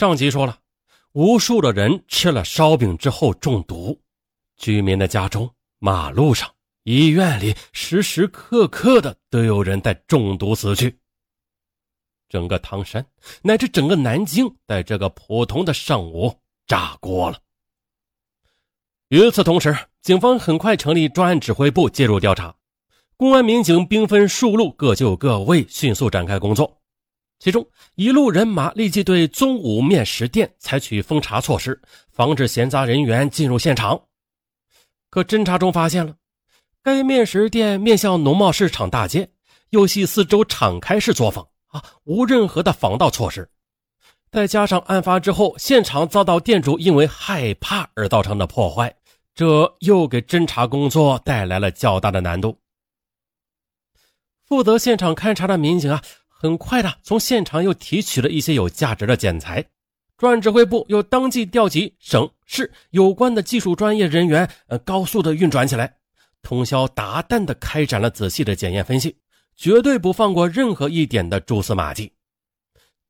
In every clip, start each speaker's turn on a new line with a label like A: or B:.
A: 上集说了，无数的人吃了烧饼之后中毒，居民的家中、马路上、医院里，时时刻刻的都有人在中毒死去。整个唐山乃至整个南京，在这个普通的上午炸锅了。与此同时，警方很快成立专案指挥部介入调查，公安民警兵分数路，各就各位，迅速展开工作。其中一路人马立即对宗武面食店采取封查措施，防止闲杂人员进入现场。可侦查中发现了，该面食店面向农贸市场大街，又系四周敞开式作坊。啊，无任何的防盗措施，再加上案发之后现场遭到店主因为害怕而造成的破坏，这又给侦查工作带来了较大的难度。负责现场勘查的民警啊，很快的从现场又提取了一些有价值的检材，专案指挥部又当即调集省市有关的技术专业人员，呃，高速的运转起来，通宵达旦的开展了仔细的检验分析。绝对不放过任何一点的蛛丝马迹。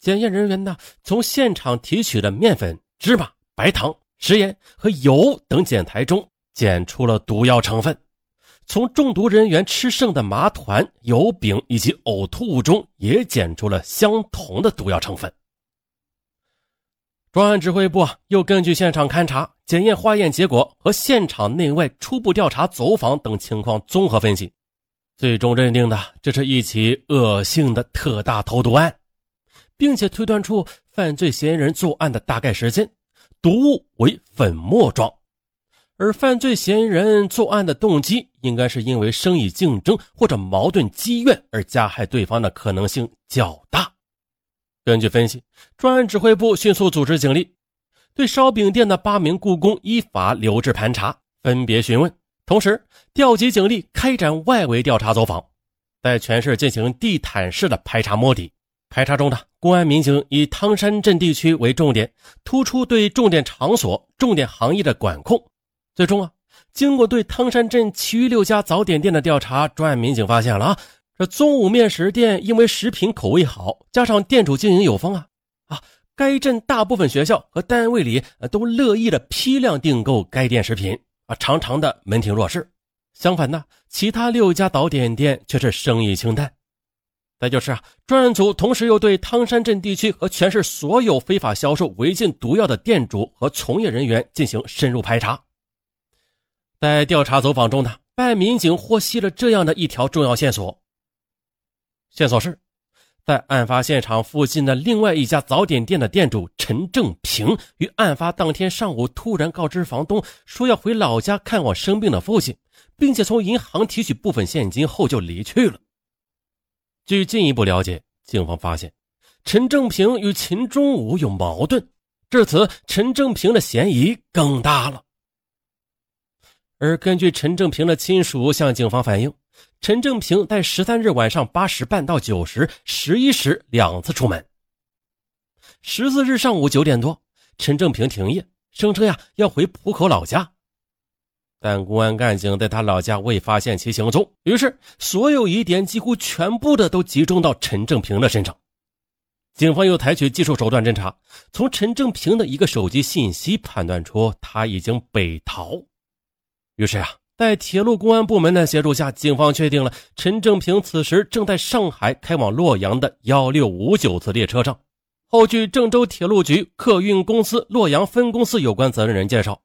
A: 检验人员呢，从现场提取的面粉、芝麻、白糖、食盐和油等检材中检出了毒药成分；从中毒人员吃剩的麻团、油饼以及呕吐物中也检出了相同的毒药成分。专案指挥部又根据现场勘查、检验化验结果和现场内外初步调查走访等情况综合分析。最终认定的，这是一起恶性的特大投毒案，并且推断出犯罪嫌疑人作案的大概时间，毒物为粉末状，而犯罪嫌疑人作案的动机应该是因为生意竞争或者矛盾积怨而加害对方的可能性较大。根据分析，专案指挥部迅速组织警力，对烧饼店的八名雇工依法留置盘查，分别询问。同时，调集警力开展外围调查走访，在全市进行地毯式的排查摸底。排查中的公安民警以汤山镇地区为重点，突出对重点场所、重点行业的管控。最终啊，经过对汤山镇其余六家早点店的调查，专案民警发现了啊，这宗武面食店因为食品口味好，加上店主经营有方啊啊，该镇大部分学校和单位里都乐意的批量订购该店食品。啊，常常的门庭若市。相反呢，其他六家早点店却是生意清淡。再就是啊，专案组同时又对汤山镇地区和全市所有非法销售违禁毒药的店主和从业人员进行深入排查。在调查走访中呢，办案民警获悉了这样的一条重要线索。线索是。在案发现场附近的另外一家早点店的店主陈正平，于案发当天上午突然告知房东，说要回老家看望生病的父亲，并且从银行提取部分现金后就离去了。据进一步了解，警方发现陈正平与秦中武有矛盾，至此陈正平的嫌疑更大了。而根据陈正平的亲属向警方反映。陈正平在十三日晚上八时半到九时、十一时两次出门。十四日上午九点多，陈正平停业，声称呀要回浦口老家，但公安干警在他老家未发现其行踪，于是所有疑点几乎全部的都集中到陈正平的身上。警方又采取技术手段侦查，从陈正平的一个手机信息判断出他已经北逃，于是啊。在铁路公安部门的协助下，警方确定了陈正平此时正在上海开往洛阳的幺六五九次列车上。后据郑州铁路局客运公司洛阳分公司有关责任人介绍，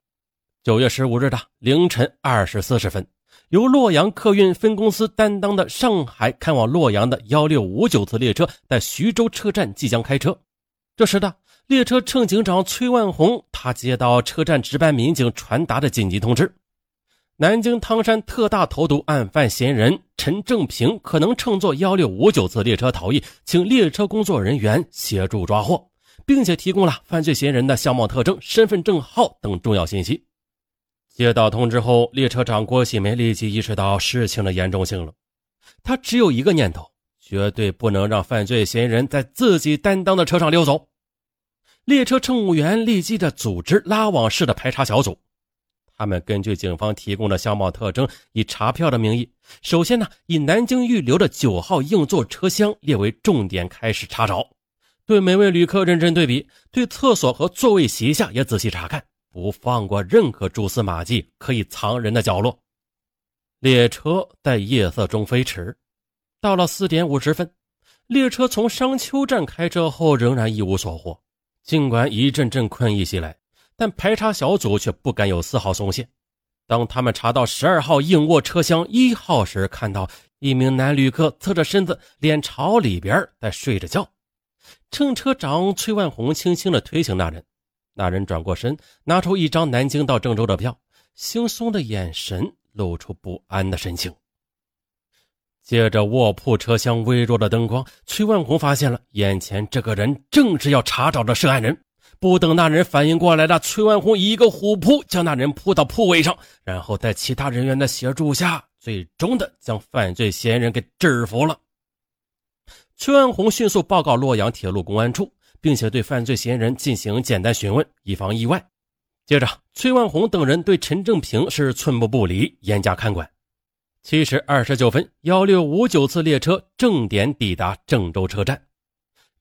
A: 九月十五日的凌晨二时四十分，由洛阳客运分公司担当的上海开往洛阳的幺六五九次列车在徐州车站即将开车。这时的列车乘警长崔万红，他接到车站值班民警传达的紧急通知。南京汤山特大投毒案犯嫌疑人陈正平可能乘坐幺六五九次列车逃逸，请列车工作人员协助抓获，并且提供了犯罪嫌疑人的相貌特征、身份证号等重要信息。接到通知后，列车长郭喜梅立即意识到事情的严重性了。他只有一个念头：绝对不能让犯罪嫌疑人在自己担当的车上溜走。列车乘务员立即的组织拉网式的排查小组。他们根据警方提供的相貌特征，以查票的名义，首先呢，以南京预留的九号硬座车厢列为重点开始查找。对每位旅客认真对比，对厕所和座位席下也仔细查看，不放过任何蛛丝马迹可以藏人的角落。列车在夜色中飞驰，到了四点五十分，列车从商丘站开车后仍然一无所获。尽管一阵阵困意袭来，但排查小组却不敢有丝毫松懈。当他们查到十二号硬卧车厢一号时，看到一名男旅客侧着身子，脸朝里边在睡着觉。乘车长崔万红轻轻地推醒那人，那人转过身，拿出一张南京到郑州的票，惺忪的眼神。露出不安的神情。借着卧铺车厢微弱的灯光，崔万红发现了眼前这个人正是要查找的涉案人。不等那人反应过来的，崔万红一个虎扑将那人扑到铺位上，然后在其他人员的协助下，最终的将犯罪嫌疑人给制服了。崔万红迅速报告洛阳铁路公安处，并且对犯罪嫌疑人进行简单询问，以防意外。接着，崔万红等人对陈正平是寸步不离，严加看管。七时二十九分，幺六五九次列车正点抵达郑州车站，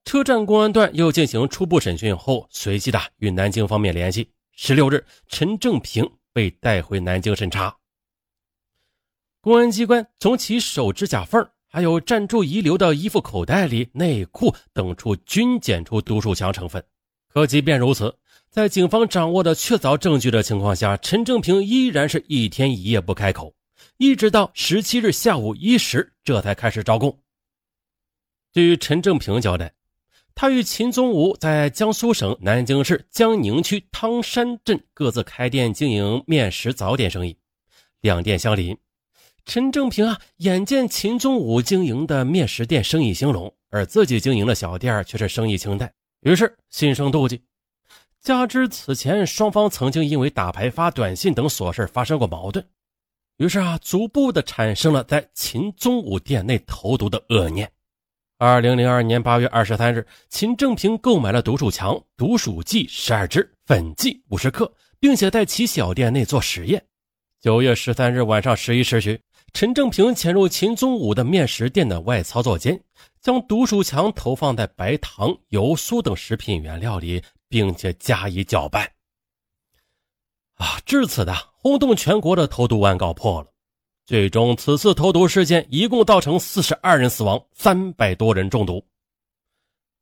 A: 车站公安段又进行初步审讯后，随即的与南京方面联系。十六日，陈正平被带回南京审查。公安机关从其手指甲缝还有暂住遗留的衣服口袋里、内裤等处均检出毒鼠强成分。可即便如此。在警方掌握的确凿证据的情况下，陈正平依然是一天一夜不开口，一直到十七日下午一时，这才开始招供。据陈正平交代，他与秦宗武在江苏省南京市江宁区汤山镇各自开店经营面食早点生意，两店相邻。陈正平啊，眼见秦宗武经营的面食店生意兴隆，而自己经营的小店却是生意清淡，于是心生妒忌。加之此前双方曾经因为打牌、发短信等琐事发生过矛盾，于是啊，逐步的产生了在秦宗武店内投毒的恶念。二零零二年八月二十三日，秦正平购买了毒鼠强、毒鼠剂十二支、粉剂五十克，并且在其小店内做实验。九月十三日晚上十一时许，陈正平潜入秦宗武的面食店的外操作间，将毒鼠强投放在白糖、油酥等食品原料里。并且加以搅拌。啊，至此的轰动全国的投毒案告破了。最终，此次投毒事件一共造成四十二人死亡，三百多人中毒。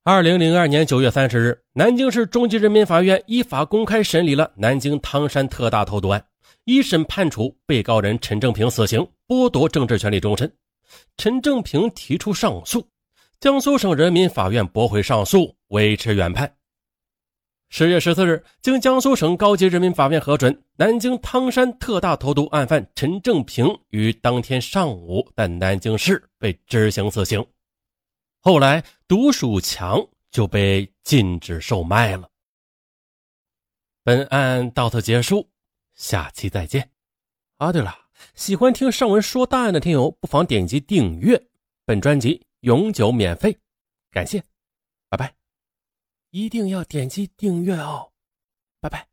A: 二零零二年九月三十日，南京市中级人民法院依法公开审理了南京汤山特大投毒案，一审判处被告人陈正平死刑，剥夺政治权利终身。陈正平提出上诉，江苏省人民法院驳回上诉，维持原判。十月十四日，经江苏省高级人民法院核准，南京汤山特大投毒案犯陈正平于当天上午在南京市被执行死刑。后来，毒鼠强就被禁止售卖了。本案到此结束，下期再见。啊，对了，喜欢听上文说大案的听友，不妨点击订阅，本专辑永久免费，感谢，拜拜。一定要点击订阅哦，拜拜。